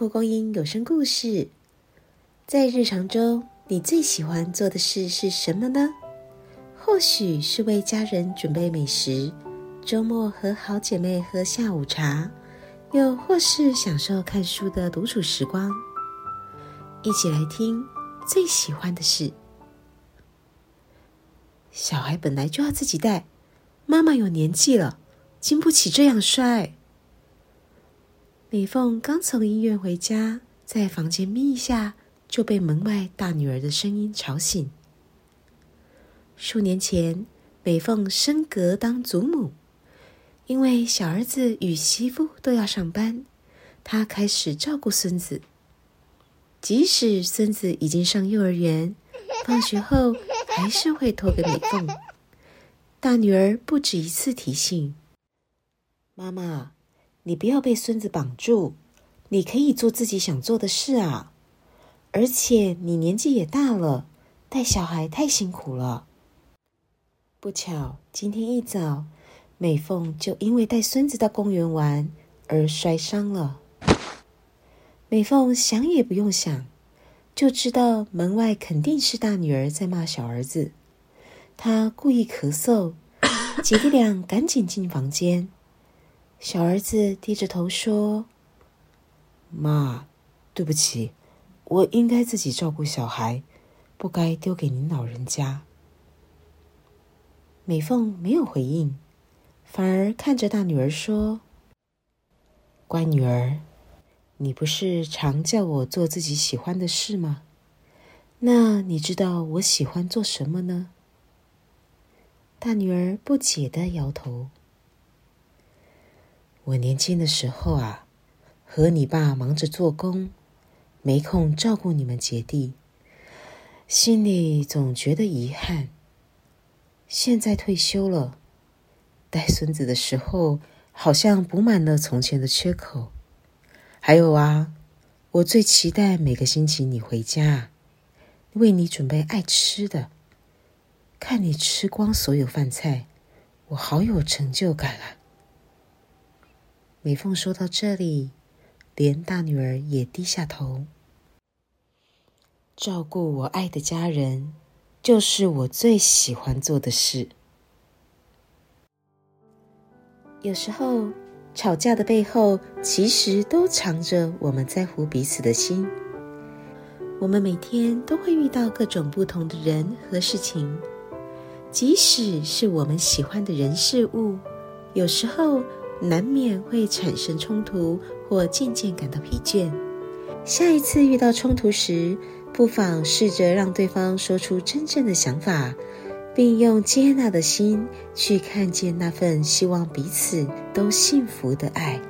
蒲公英有声故事。在日常中，你最喜欢做的事是什么呢？或许是为家人准备美食，周末和好姐妹喝下午茶，又或是享受看书的独处时光。一起来听最喜欢的事。小孩本来就要自己带，妈妈有年纪了，经不起这样摔。美凤刚从医院回家，在房间眯一下，就被门外大女儿的声音吵醒。数年前，美凤升格当祖母，因为小儿子与媳妇都要上班，她开始照顾孙子。即使孙子已经上幼儿园，放学后还是会托给美凤。大女儿不止一次提醒妈妈。你不要被孙子绑住，你可以做自己想做的事啊！而且你年纪也大了，带小孩太辛苦了。不巧，今天一早，美凤就因为带孙子到公园玩而摔伤了。美凤想也不用想，就知道门外肯定是大女儿在骂小儿子。她故意咳嗽，姐弟俩赶紧进房间。小儿子低着头说：“妈，对不起，我应该自己照顾小孩，不该丢给您老人家。”美凤没有回应，反而看着大女儿说：“乖女儿，你不是常叫我做自己喜欢的事吗？那你知道我喜欢做什么呢？”大女儿不解的摇头。我年轻的时候啊，和你爸忙着做工，没空照顾你们姐弟，心里总觉得遗憾。现在退休了，带孙子的时候，好像补满了从前的缺口。还有啊，我最期待每个星期你回家，为你准备爱吃的，看你吃光所有饭菜，我好有成就感啊！美凤说到这里，连大女儿也低下头。照顾我爱的家人，就是我最喜欢做的事。有时候，吵架的背后，其实都藏着我们在乎彼此的心。我们每天都会遇到各种不同的人和事情，即使是我们喜欢的人事物，有时候。难免会产生冲突，或渐渐感到疲倦。下一次遇到冲突时，不妨试着让对方说出真正的想法，并用接纳的心去看见那份希望彼此都幸福的爱。